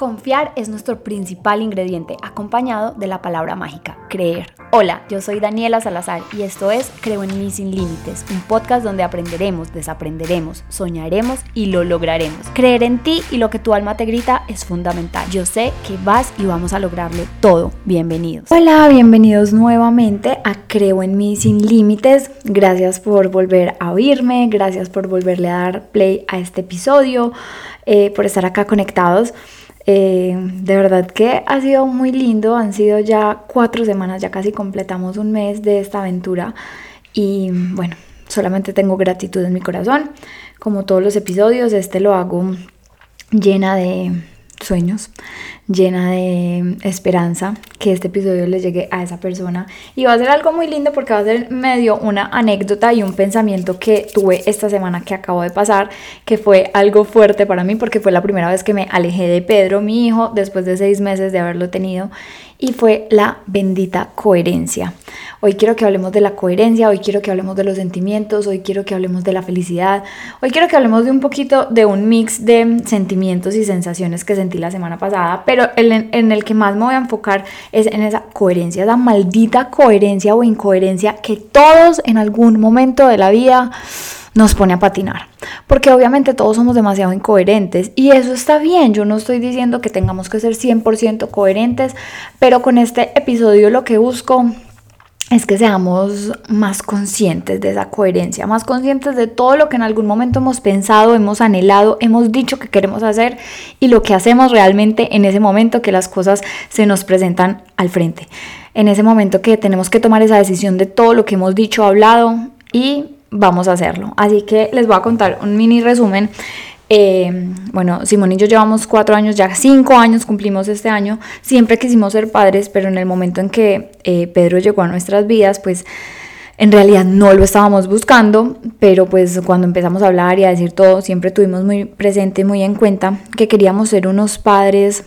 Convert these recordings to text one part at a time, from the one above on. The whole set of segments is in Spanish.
Confiar es nuestro principal ingrediente, acompañado de la palabra mágica, creer. Hola, yo soy Daniela Salazar y esto es Creo en mí sin límites, un podcast donde aprenderemos, desaprenderemos, soñaremos y lo lograremos. Creer en ti y lo que tu alma te grita es fundamental. Yo sé que vas y vamos a lograrlo todo. Bienvenidos. Hola, bienvenidos nuevamente a Creo en mí sin límites. Gracias por volver a oírme, gracias por volverle a dar play a este episodio, eh, por estar acá conectados. Eh, de verdad que ha sido muy lindo, han sido ya cuatro semanas, ya casi completamos un mes de esta aventura y bueno, solamente tengo gratitud en mi corazón. Como todos los episodios, este lo hago llena de sueños, llena de esperanza, que este episodio le llegue a esa persona. Y va a ser algo muy lindo porque va a ser medio una anécdota y un pensamiento que tuve esta semana que acabo de pasar, que fue algo fuerte para mí porque fue la primera vez que me alejé de Pedro, mi hijo, después de seis meses de haberlo tenido y fue la bendita coherencia. Hoy quiero que hablemos de la coherencia, hoy quiero que hablemos de los sentimientos, hoy quiero que hablemos de la felicidad, hoy quiero que hablemos de un poquito de un mix de sentimientos y sensaciones que sentí la semana pasada, pero en, en el que más me voy a enfocar es en esa coherencia, esa maldita coherencia o incoherencia que todos en algún momento de la vida nos pone a patinar. Porque obviamente todos somos demasiado incoherentes y eso está bien. Yo no estoy diciendo que tengamos que ser 100% coherentes, pero con este episodio lo que busco es que seamos más conscientes de esa coherencia, más conscientes de todo lo que en algún momento hemos pensado, hemos anhelado, hemos dicho que queremos hacer y lo que hacemos realmente en ese momento que las cosas se nos presentan al frente. En ese momento que tenemos que tomar esa decisión de todo lo que hemos dicho, hablado y vamos a hacerlo. Así que les voy a contar un mini resumen. Eh, bueno, Simón y yo llevamos cuatro años, ya cinco años cumplimos este año. Siempre quisimos ser padres, pero en el momento en que eh, Pedro llegó a nuestras vidas, pues en realidad no lo estábamos buscando, pero pues cuando empezamos a hablar y a decir todo, siempre tuvimos muy presente, muy en cuenta que queríamos ser unos padres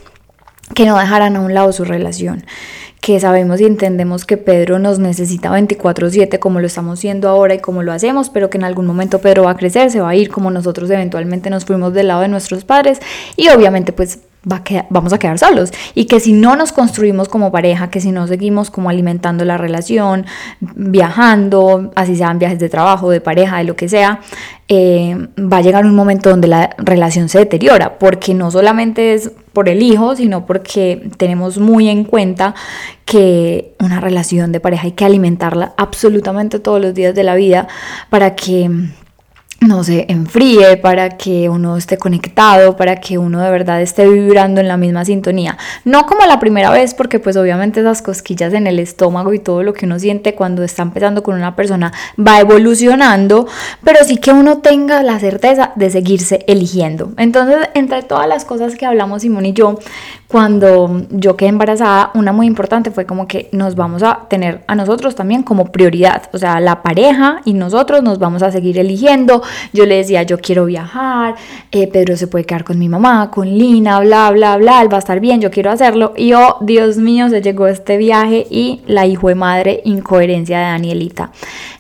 que no dejaran a un lado su relación, que sabemos y entendemos que Pedro nos necesita 24/7 como lo estamos haciendo ahora y como lo hacemos, pero que en algún momento Pedro va a crecer, se va a ir como nosotros eventualmente nos fuimos del lado de nuestros padres y obviamente pues va a vamos a quedar solos. Y que si no nos construimos como pareja, que si no seguimos como alimentando la relación, viajando, así sean viajes de trabajo, de pareja, de lo que sea, eh, va a llegar un momento donde la relación se deteriora, porque no solamente es por el hijo, sino porque tenemos muy en cuenta que una relación de pareja hay que alimentarla absolutamente todos los días de la vida para que no se enfríe, para que uno esté conectado, para que uno de verdad esté vibrando en la misma sintonía. No como la primera vez, porque pues obviamente esas cosquillas en el estómago y todo lo que uno siente cuando está empezando con una persona va evolucionando, pero sí que uno tenga la certeza de seguirse eligiendo. Entonces, entre todas las cosas que hablamos Simón y yo, cuando yo quedé embarazada, una muy importante fue como que nos vamos a tener a nosotros también como prioridad, o sea, la pareja y nosotros nos vamos a seguir eligiendo. Yo le decía, yo quiero viajar, eh, Pedro se puede quedar con mi mamá, con Lina, bla, bla, bla, él va a estar bien, yo quiero hacerlo. Y oh, Dios mío, se llegó este viaje y la hijo de madre incoherencia de Danielita.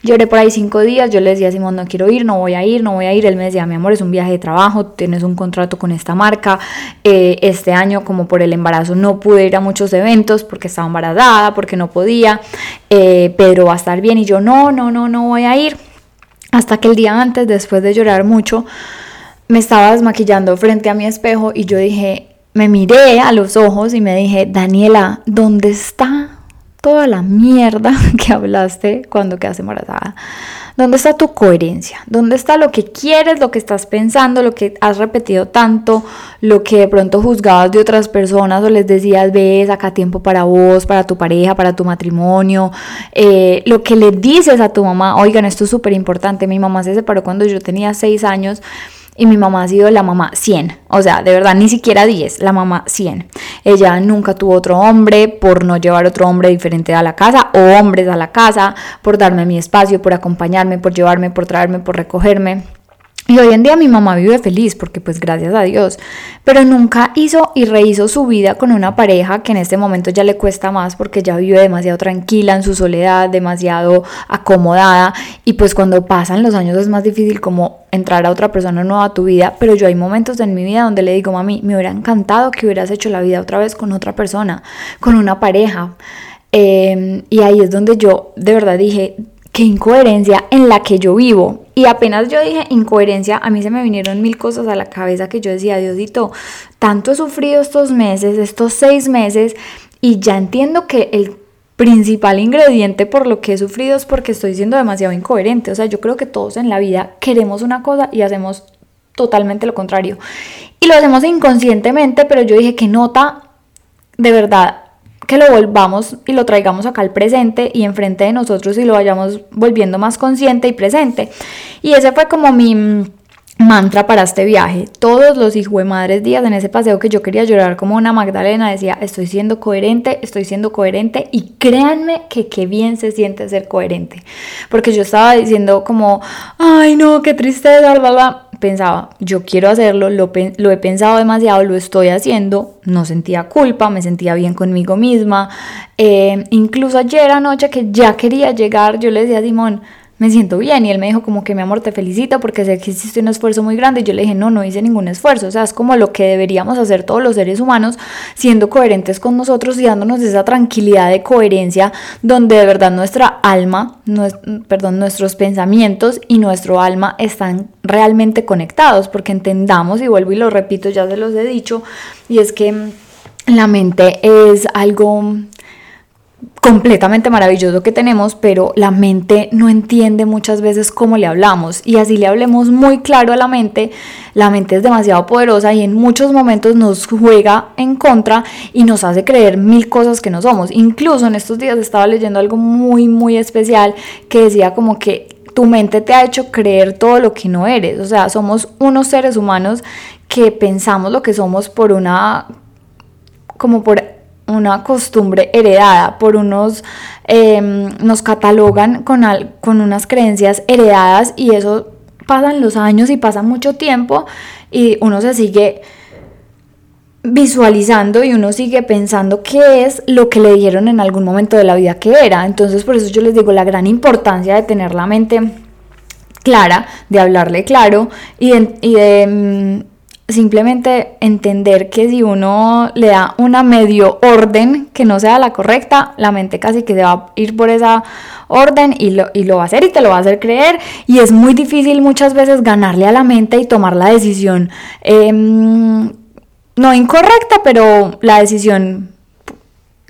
Lloré por ahí cinco días, yo le decía Simón, no quiero ir, no voy a ir, no voy a ir. Él me decía, mi amor, es un viaje de trabajo, tienes un contrato con esta marca, eh, este año como por el embarazo no pude ir a muchos eventos porque estaba embarazada, porque no podía, eh, Pedro va a estar bien y yo no, no, no, no voy a ir. Hasta que el día antes, después de llorar mucho, me estaba desmaquillando frente a mi espejo y yo dije, me miré a los ojos y me dije, Daniela, ¿dónde está toda la mierda que hablaste cuando quedas embarazada? ¿Dónde está tu coherencia? ¿Dónde está lo que quieres, lo que estás pensando, lo que has repetido tanto, lo que de pronto juzgabas de otras personas o les decías, ves, acá tiempo para vos, para tu pareja, para tu matrimonio? Eh, lo que le dices a tu mamá, oigan, esto es súper importante, mi mamá se separó cuando yo tenía seis años y mi mamá ha sido la mamá 100, o sea, de verdad ni siquiera 10, la mamá 100. Ella nunca tuvo otro hombre por no llevar otro hombre diferente a la casa o hombres a la casa, por darme mi espacio, por acompañarme, por llevarme, por traerme, por recogerme. Y hoy en día mi mamá vive feliz porque pues gracias a Dios, pero nunca hizo y rehizo su vida con una pareja que en este momento ya le cuesta más porque ya vive demasiado tranquila en su soledad, demasiado acomodada y pues cuando pasan los años es más difícil como entrar a otra persona nueva a tu vida, pero yo hay momentos en mi vida donde le digo, mami, me hubiera encantado que hubieras hecho la vida otra vez con otra persona, con una pareja. Em, y ahí es donde yo de verdad dije, qué incoherencia en la que yo vivo. Y apenas yo dije incoherencia, a mí se me vinieron mil cosas a la cabeza que yo decía, Diosito, tanto he sufrido estos meses, estos seis meses, y ya entiendo que el principal ingrediente por lo que he sufrido es porque estoy siendo demasiado incoherente. O sea, yo creo que todos en la vida queremos una cosa y hacemos totalmente lo contrario. Y lo hacemos inconscientemente, pero yo dije que nota de verdad que lo volvamos y lo traigamos acá al presente y enfrente de nosotros y lo vayamos volviendo más consciente y presente. Y ese fue como mi mantra para este viaje. Todos los hijos de madres días en ese paseo que yo quería llorar como una Magdalena decía, estoy siendo coherente, estoy siendo coherente y créanme que qué bien se siente ser coherente. Porque yo estaba diciendo como, ay no, qué tristeza, bla. Pensaba, yo quiero hacerlo, lo, lo he pensado demasiado, lo estoy haciendo, no sentía culpa, me sentía bien conmigo misma. Eh, incluso ayer anoche que ya quería llegar, yo le decía a Simón, me siento bien. Y él me dijo como que mi amor, te felicito porque sé que hiciste un esfuerzo muy grande. Y yo le dije, no, no hice ningún esfuerzo. O sea, es como lo que deberíamos hacer todos los seres humanos, siendo coherentes con nosotros y dándonos esa tranquilidad de coherencia donde de verdad nuestra alma, perdón, nuestros pensamientos y nuestro alma están realmente conectados. Porque entendamos, y vuelvo y lo repito, ya se los he dicho, y es que la mente es algo completamente maravilloso que tenemos, pero la mente no entiende muchas veces cómo le hablamos y así le hablemos muy claro a la mente, la mente es demasiado poderosa y en muchos momentos nos juega en contra y nos hace creer mil cosas que no somos. Incluso en estos días estaba leyendo algo muy muy especial que decía como que tu mente te ha hecho creer todo lo que no eres, o sea, somos unos seres humanos que pensamos lo que somos por una como por una costumbre heredada por unos, em, nos catalogan con, con unas creencias heredadas y eso pasan los años y pasa mucho tiempo y uno se sigue visualizando y uno sigue pensando qué es lo que le dijeron en algún momento de la vida que era. Entonces por eso yo les digo la gran importancia de tener la mente clara, de hablarle claro y y de mm, simplemente entender que si uno le da una medio orden que no sea la correcta, la mente casi que se va a ir por esa orden y lo, y lo va a hacer y te lo va a hacer creer. Y es muy difícil muchas veces ganarle a la mente y tomar la decisión em, no incorrecta, pero la decisión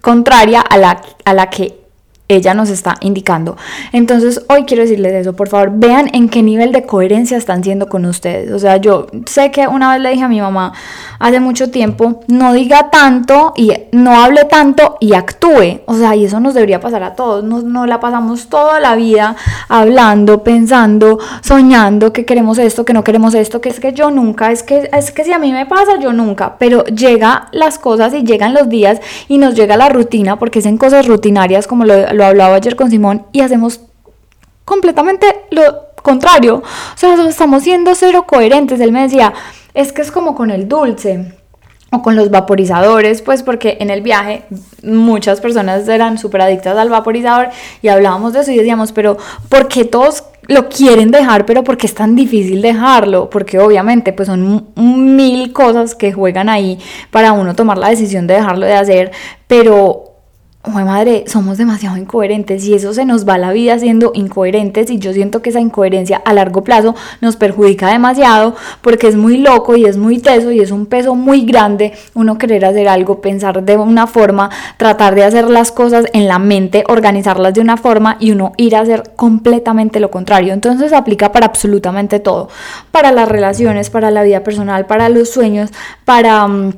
contraria a la, a la que ella nos está indicando. Entonces, hoy quiero decirles eso, por favor, vean en qué nivel de coherencia están siendo con ustedes. O sea, yo sé que una vez le dije a mi mamá hace mucho tiempo, no diga tanto y no hable tanto y actúe. O sea, y eso nos debería pasar a todos. Nos, no la pasamos toda la vida hablando, pensando, soñando que queremos esto, que no queremos esto, que es que yo nunca, es que es que si a mí me pasa, yo nunca, pero llega las cosas y llegan los días y nos llega la rutina porque es en cosas rutinarias como lo lo hablaba ayer con Simón, y hacemos completamente lo contrario. O sea, estamos siendo cero coherentes. Él me decía, es que es como con el dulce o con los vaporizadores, pues porque en el viaje muchas personas eran súper adictas al vaporizador y hablábamos de eso y decíamos, pero ¿por qué todos lo quieren dejar, pero por qué es tan difícil dejarlo? Porque obviamente pues son mil cosas que juegan ahí para uno tomar la decisión de dejarlo de hacer, pero Oye, madre, somos demasiado incoherentes y eso se nos va la vida siendo incoherentes y yo siento que esa incoherencia a largo plazo nos perjudica demasiado porque es muy loco y es muy teso y es un peso muy grande uno querer hacer algo, pensar de una forma, tratar de hacer las cosas en la mente, organizarlas de una forma y uno ir a hacer completamente lo contrario. Entonces aplica para absolutamente todo, para las relaciones, para la vida personal, para los sueños, para... Mm,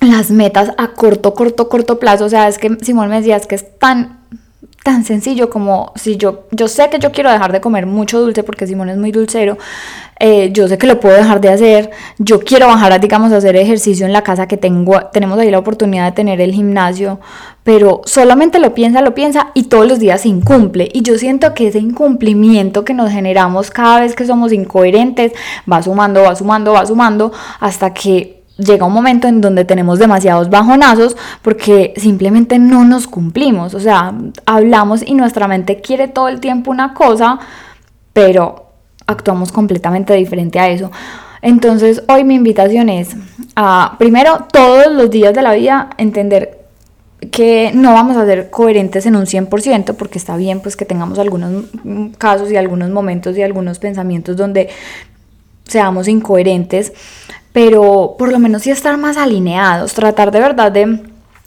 las metas a corto, corto, corto plazo. O sea, es que Simón me decía, es que es tan tan sencillo como si yo, yo sé que yo quiero dejar de comer mucho dulce porque Simón es muy dulcero, eh, yo sé que lo puedo dejar de hacer, yo quiero bajar, digamos, a hacer ejercicio en la casa que tengo, tenemos ahí la oportunidad de tener el gimnasio, pero solamente lo piensa, lo piensa y todos los días se incumple. Y yo siento que ese incumplimiento que nos generamos cada vez que somos incoherentes va sumando, va sumando, va sumando hasta que llega un momento en donde tenemos demasiados bajonazos porque simplemente no nos cumplimos. O sea, hablamos y nuestra mente quiere todo el tiempo una cosa, pero actuamos completamente diferente a eso. Entonces, hoy mi invitación es a, primero, todos los días de la vida entender que no vamos a ser coherentes en un 100%, porque está bien pues que tengamos algunos casos y algunos momentos y algunos pensamientos donde seamos incoherentes, pero por lo menos sí estar más alineados, tratar de verdad de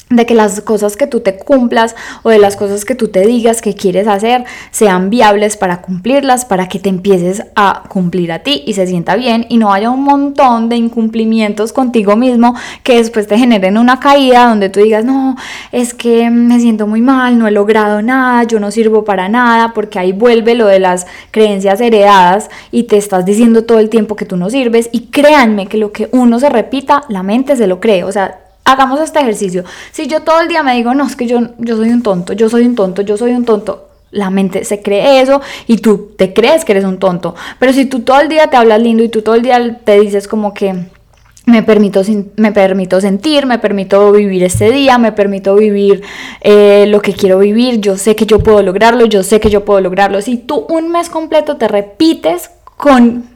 de que las cosas que tú te cumplas o de las cosas que tú te digas que quieres hacer sean viables para cumplirlas, para que te empieces a cumplir a ti y se sienta bien y no haya un montón de incumplimientos contigo mismo que después te generen una caída donde tú digas, no, es que me siento muy mal, no he logrado nada, yo no sirvo para nada, porque ahí vuelve lo de las creencias heredadas y te estás diciendo todo el tiempo que tú no sirves y créanme que lo que uno se repita, la mente se lo cree, o sea, hagamos este ejercicio. Si yo todo el día me digo, no, es que yo, yo soy un tonto, yo soy un tonto, yo soy un tonto, la mente se cree eso y tú te crees que eres un tonto. Pero si tú todo el día te hablas lindo y tú todo el día te dices como que me permito, me permito sentir, me permito vivir este día, me permito vivir eh, lo que quiero vivir, yo sé que yo puedo lograrlo, yo sé que yo puedo lograrlo. Si tú un mes completo te repites con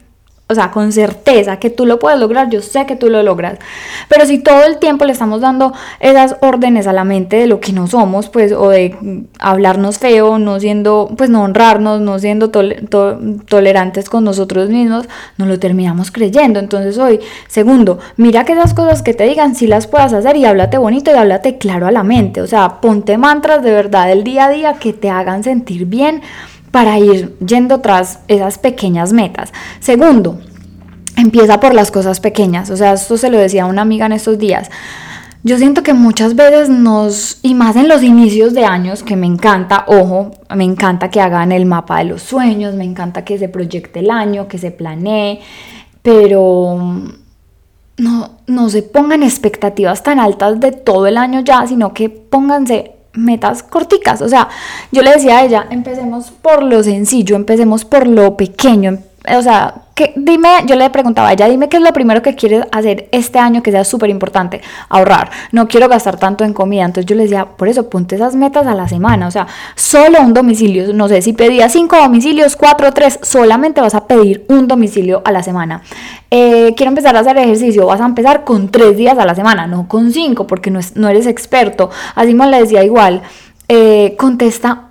o sea, con certeza que tú lo puedes lograr, yo sé que tú lo logras. Pero si todo el tiempo le estamos dando esas órdenes a la mente de lo que no somos, pues, o de hablarnos feo, no siendo, pues, no honrarnos, no siendo tolerantes con nosotros mismos, nos lo terminamos creyendo. Entonces, hoy, segundo, mira que esas cosas que te digan, si las puedas hacer y háblate bonito y háblate claro a la mente. O sea, ponte mantras de verdad del día a día que te hagan sentir bien para ir yendo tras esas pequeñas metas. Segundo, empieza por las cosas pequeñas. O sea, esto se lo decía a una amiga en estos días. Yo siento que muchas veces nos, y más en los inicios de años, que me encanta, ojo, me encanta que hagan el mapa de los sueños, me encanta que se proyecte el año, que se planee, pero no, no se pongan expectativas tan altas de todo el año ya, sino que pónganse metas corticas. O sea, yo le decía a ella, empecemos por lo sencillo, empecemos por lo pequeño. O sea, dime, yo le preguntaba a ella, dime qué es lo primero que quieres hacer este año que sea súper importante, ahorrar. No quiero gastar tanto en comida. Entonces yo le decía, por eso ponte esas metas a la semana. O sea, solo un domicilio. No sé si pedías cinco domicilios, cuatro, tres, solamente vas a pedir un domicilio a la semana. Eh, quiero empezar a hacer ejercicio, vas a empezar con tres días a la semana, no con cinco, porque no, no eres experto. Así me le decía igual. Eh, contesta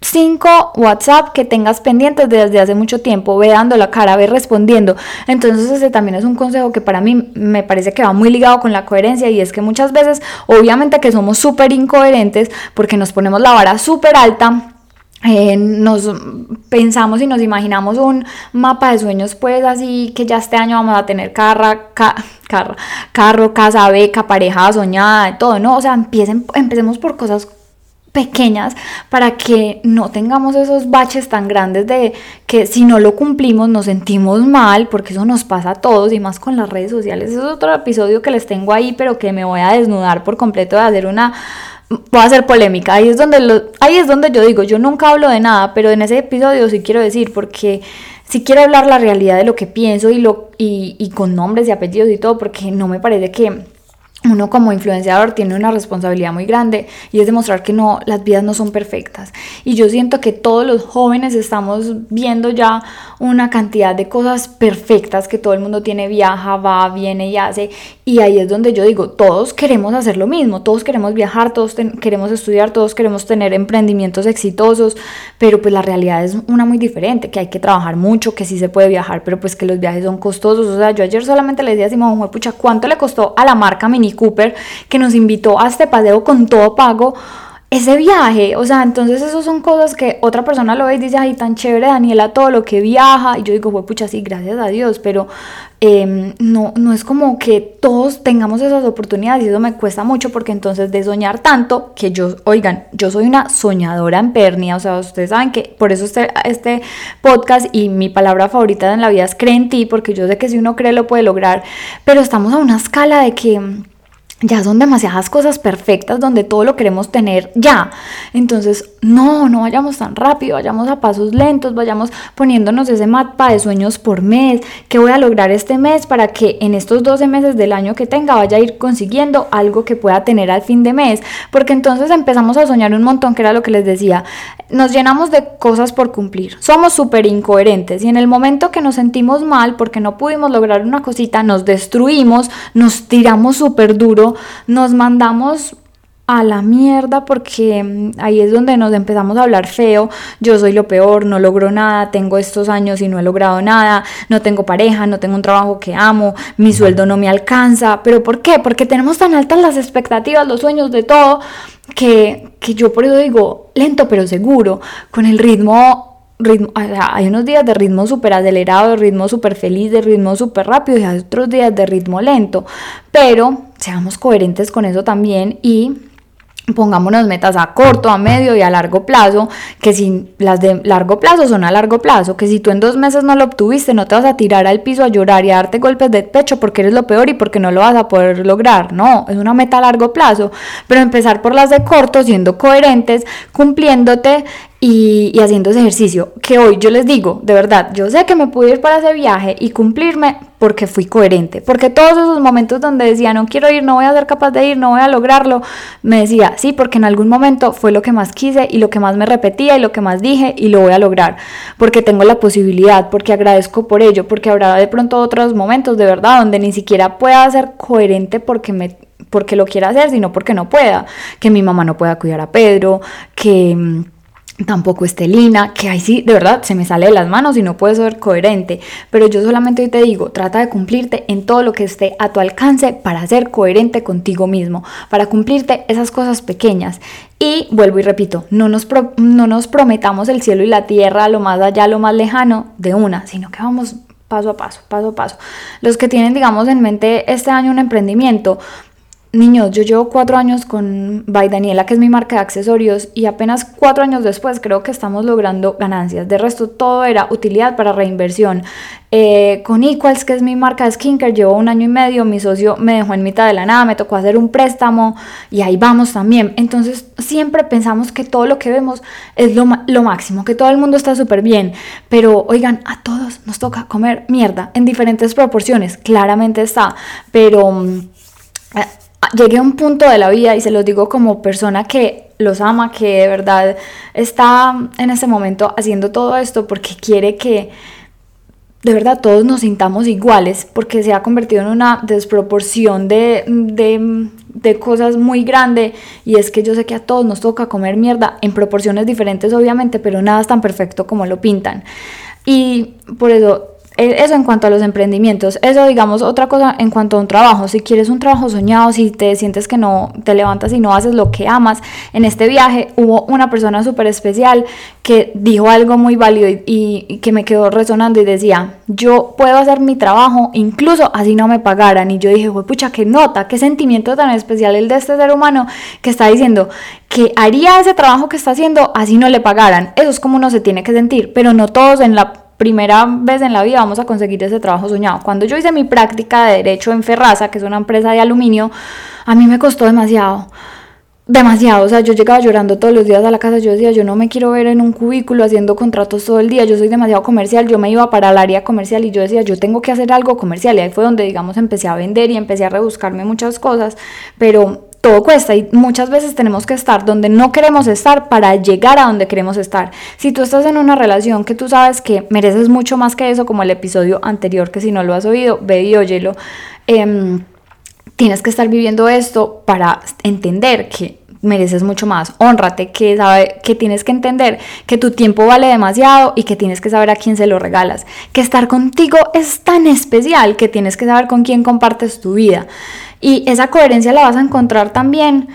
cinco WhatsApp que tengas pendientes desde hace mucho tiempo, ve dando la cara, ve respondiendo. Entonces ese también es un consejo que para mí me parece que va muy ligado con la coherencia y es que muchas veces, obviamente que somos súper incoherentes porque nos ponemos la vara súper alta. Eh, nos pensamos y nos imaginamos un mapa de sueños pues así que ya este año vamos a tener carra, carro, carro, casa, beca, pareja soñada, todo, ¿no? O sea, empiecen, empecemos por cosas pequeñas para que no tengamos esos baches tan grandes de que si no lo cumplimos nos sentimos mal, porque eso nos pasa a todos y más con las redes sociales. es otro episodio que les tengo ahí, pero que me voy a desnudar por completo de hacer una voy a hacer polémica. Ahí es donde lo, ahí es donde yo digo, yo nunca hablo de nada, pero en ese episodio sí quiero decir porque si quiero hablar la realidad de lo que pienso y lo y, y con nombres y apellidos y todo, porque no me parece que uno como influenciador tiene una responsabilidad muy grande y es demostrar que no, las vidas no son perfectas. Y yo siento que todos los jóvenes estamos viendo ya una cantidad de cosas perfectas que todo el mundo tiene, viaja, va, viene y hace. Y ahí es donde yo digo, todos queremos hacer lo mismo, todos queremos viajar, todos queremos estudiar, todos queremos tener emprendimientos exitosos, pero pues la realidad es una muy diferente, que hay que trabajar mucho, que sí se puede viajar, pero pues que los viajes son costosos. O sea, yo ayer solamente le decía a Simón, pucha, ¿cuánto le costó a la marca Mini Cooper que nos invitó a este paseo con todo pago ese viaje, o sea, entonces eso son cosas que otra persona lo ve y dice, ay, tan chévere Daniela todo lo que viaja, y yo digo, fue pucha, sí, gracias a Dios, pero em, no, no es como que todos tengamos esas oportunidades y eso me cuesta mucho porque entonces de soñar tanto, que yo, oigan, yo soy una soñadora en pernia, o sea, ustedes saben que por eso este, este podcast y mi palabra favorita en la vida es cree en ti, porque yo sé que si uno cree lo puede lograr, pero estamos a una escala de que ya son demasiadas cosas perfectas donde todo lo queremos tener ya. Entonces, no, no vayamos tan rápido, vayamos a pasos lentos, vayamos poniéndonos ese mapa de sueños por mes, que voy a lograr este mes para que en estos 12 meses del año que tenga vaya a ir consiguiendo algo que pueda tener al fin de mes, porque entonces empezamos a soñar un montón, que era lo que les decía, nos llenamos de cosas por cumplir, somos súper incoherentes y en el momento que nos sentimos mal porque no pudimos lograr una cosita, nos destruimos, nos tiramos súper duro, nos mandamos a la mierda porque mm, ahí es donde nos empezamos a hablar feo, yo soy lo peor, no logro nada, tengo estos años y no he logrado nada, no tengo pareja, no tengo un trabajo que amo, mi sueldo no me alcanza, pero ¿por qué? Porque tenemos tan altas las expectativas, los sueños de todo, que, que yo por eso digo, lento pero seguro, con el ritmo ritmo, hay unos días de ritmo súper acelerado, de ritmo súper feliz, de ritmo súper rápido y hay otros días de ritmo lento, pero seamos coherentes con eso también y pongámonos metas a corto, a medio y a largo plazo, que si las de largo plazo son a largo plazo, que si tú en dos meses no lo obtuviste, no te vas a tirar al piso a llorar y a darte golpes de pecho porque eres lo peor y porque no lo vas a poder lograr, no, es una meta a largo plazo, pero empezar por las de corto, siendo coherentes, cumpliéndote y, haciendo ese ejercicio, que hoy yo les digo, de verdad, yo sé que me pude ir para ese viaje y cumplirme porque fui coherente, porque todos esos momentos donde decía, no quiero ir, no voy a ser capaz de ir, no voy a lograrlo, me decía, sí, porque en algún momento fue lo que más quise y lo que más me repetía y lo que más dije y lo voy a lograr, porque tengo la posibilidad, porque agradezco por ello, porque habrá de pronto otros momentos de verdad donde ni siquiera pueda ser coherente porque me porque lo quiera hacer, sino porque no pueda, que mi mamá no pueda cuidar a Pedro, que mm, tampoco Estelina, que ahí sí, de verdad, se me sale de las manos y no puedo ser coherente, pero yo solamente hoy te digo, trata de cumplirte en todo lo que esté a tu alcance para ser coherente contigo mismo, para cumplirte esas cosas pequeñas. Y vuelvo y repito, no nos, no nos prometamos el cielo y la tierra, lo más allá, lo más lejano de una, sino que vamos paso a paso, paso a paso. Los que tienen, digamos, en mente este año un emprendimiento, Niños, yo llevo cuatro años con By Daniela, que es mi marca de accesorios, y apenas cuatro años después creo que estamos logrando ganancias. De resto, todo era utilidad para reinversión. Eh, con Equals, que es mi marca de skincare, llevo un año y medio, mi socio me dejó en mitad de la nada, me tocó hacer un préstamo y ahí vamos también. Entonces, siempre pensamos que todo lo que vemos es lo, lo máximo, que todo el mundo está súper bien, pero oigan, a todos nos toca comer mierda en diferentes proporciones, claramente está, pero... Mm, llegué a un punto de la vida y se los digo como persona que los ama, que de verdad está en este momento haciendo todo esto porque quiere que de verdad todos nos sintamos iguales, porque se ha convertido en una desproporción de, de, de, cosas muy grande y es que yo sé que a todos nos toca comer mierda en proporciones diferentes obviamente, pero nada es tan perfecto como lo pintan. Y por eso eso en cuanto a los emprendimientos. Eso, digamos, otra cosa en cuanto a un trabajo. Si quieres un trabajo soñado, si te sientes que no te levantas y no haces lo que amas, en este viaje hubo una persona súper especial que dijo algo muy válido y, que me quedó resonando y decía, yo puedo hacer mi trabajo incluso así no me pagaran. Y yo dije, pucha, qué nota, qué sentimiento tan especial el de este ser humano que está diciendo que haría ese trabajo que está haciendo así no le pagaran. Eso es como uno se tiene que sentir, pero no todos en la primera vez en la vida vamos a conseguir ese trabajo soñado. Cuando yo hice mi práctica de derecho en Ferraza, que es una empresa de aluminio, a mí me costó demasiado. Demasiado, o sea, yo llegaba llorando todos los días a la casa, yo decía, yo no me quiero ver en un cubículo haciendo contratos todo el día, yo soy demasiado comercial, yo me iba para el área comercial y yo decía, yo tengo que hacer algo comercial y ahí fue donde, digamos, empecé a vender y empecé a rebuscarme muchas cosas, pero todo cuesta y muchas veces tenemos que estar donde no queremos estar para llegar a donde queremos estar. Si tú estás en una relación que tú sabes que mereces mucho más que eso, como el episodio anterior, que si no lo has oído, ve y óyelo, em, tienes que estar viviendo esto para entender que mereces mucho más. Honrate, que, sabe, que tienes que entender que tu tiempo vale demasiado y que tienes que saber a quién se lo regalas. Que estar contigo es tan especial que tienes que saber con quién compartes tu vida. Y esa coherencia la vas a encontrar también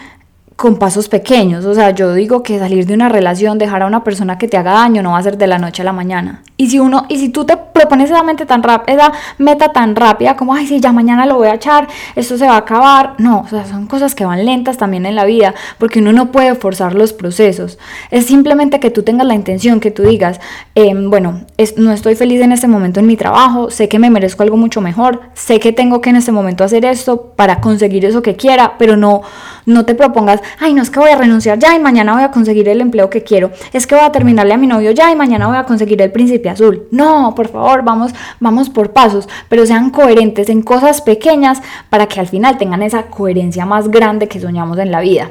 con pasos pequeños. O sea, yo digo que salir de una relación, dejar a una persona que te haga daño, no va a ser de la noche a la mañana. Y si uno, y si tú te propones esa mente tan rápida, meta tan rápida, como ay, sí, ya mañana lo voy a echar, esto se va a acabar. No, o sea, son cosas que van lentas también en la vida, porque uno no puede forzar los procesos. Es simplemente que tú tengas la intención, que tú digas, em, bueno, no estoy feliz en este momento en mi trabajo, sé que me merezco algo mucho mejor, sé que tengo que en este momento hacer esto para conseguir eso que quiera, pero no, no te propongas ay, no es que voy a renunciar ya y mañana voy a conseguir el empleo que quiero, es que voy a terminarle a mi novio ya y mañana voy a conseguir el príncipe azul. No, por favor, vamos, vamos por pasos, pero sean coherentes en cosas pequeñas para que al final tengan esa coherencia más grande que soñamos en la vida.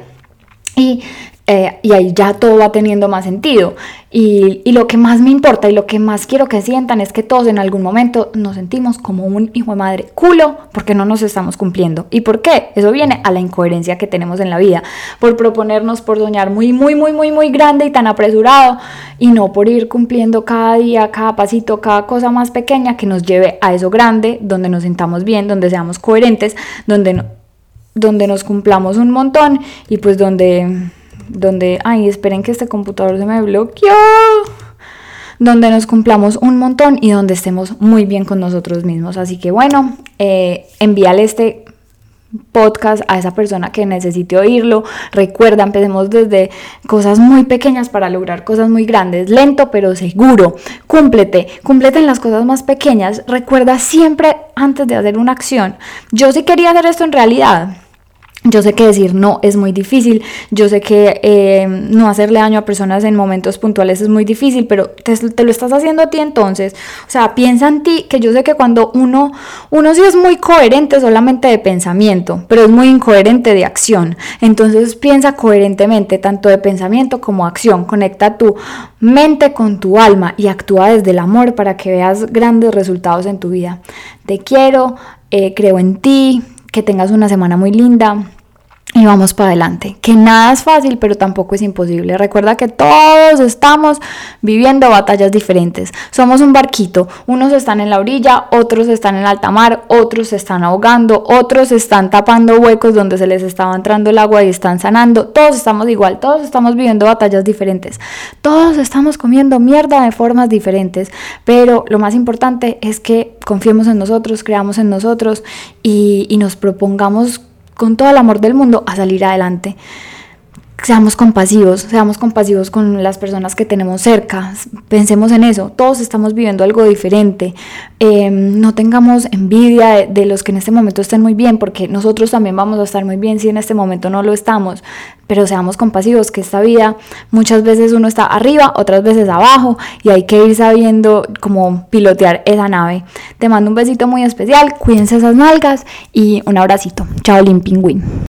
Y eh, y ahí ya todo va teniendo más sentido. Y, lo que más me importa y lo que más quiero que sientan es que todos en algún momento nos sentimos como un hijo de madre culo porque no nos estamos cumpliendo. ¿Y por qué? Eso viene a la incoherencia que tenemos en la vida, por proponernos, por soñar muy, muy, muy, muy, muy grande y tan apresurado y no por ir cumpliendo cada día, cada pasito, cada cosa más pequeña que nos lleve a eso grande, donde nos sintamos bien, donde seamos coherentes, donde, donde nos cumplamos un montón y pues donde donde, ay, esperen que este computador se me bloqueó, donde nos cumplamos un montón y donde estemos muy bien con nosotros mismos. Así que bueno, eh, envíale este podcast a esa persona que necesite oírlo. Recuerda, empecemos desde cosas muy pequeñas para lograr cosas muy grandes, lento pero seguro. Cúmplete, cúmplete en las cosas más pequeñas. Recuerda siempre antes de hacer una acción. Yo sí quería hacer esto en realidad yo sé que decir no es muy difícil, yo sé que eh, no hacerle daño a personas en momentos puntuales es muy difícil, pero te, lo estás haciendo a ti entonces. O sea, piensa en ti, que yo sé que cuando uno, uno sí es muy coherente solamente de pensamiento, pero es muy incoherente de acción. Entonces piensa coherentemente, tanto de pensamiento como acción. Conecta tu mente con tu alma y actúa desde el amor para que veas grandes resultados en tu vida. Te quiero, eh, creo en ti, que tengas una semana muy linda y vamos para adelante. Que nada es fácil, pero tampoco es imposible. Recuerda que todos estamos viviendo batallas diferentes. Somos un barquito. Unos están en la orilla, otros están en alta mar, otros se están ahogando, otros están tapando huecos donde se les estaba entrando el agua y están sanando. Todos estamos igual, todos estamos viviendo batallas diferentes. Todos estamos comiendo mierda de formas diferentes. Pero lo más importante es que confiemos en nosotros, creamos en nosotros y, y nos propongamos con todo el amor del mundo a salir adelante. Seamos compasivos, seamos compasivos con las personas que tenemos cerca, pensemos en eso, todos estamos viviendo algo diferente, em, no tengamos envidia de, los que en este momento estén muy bien, porque nosotros también vamos a estar muy bien si en este momento no lo estamos, pero seamos compasivos, que esta vida muchas veces uno está arriba, otras veces abajo, y hay que ir sabiendo cómo pilotear esa nave. Te mando un besito muy especial, cuídense esas nalgas y un abracito. Chao, Pingüín.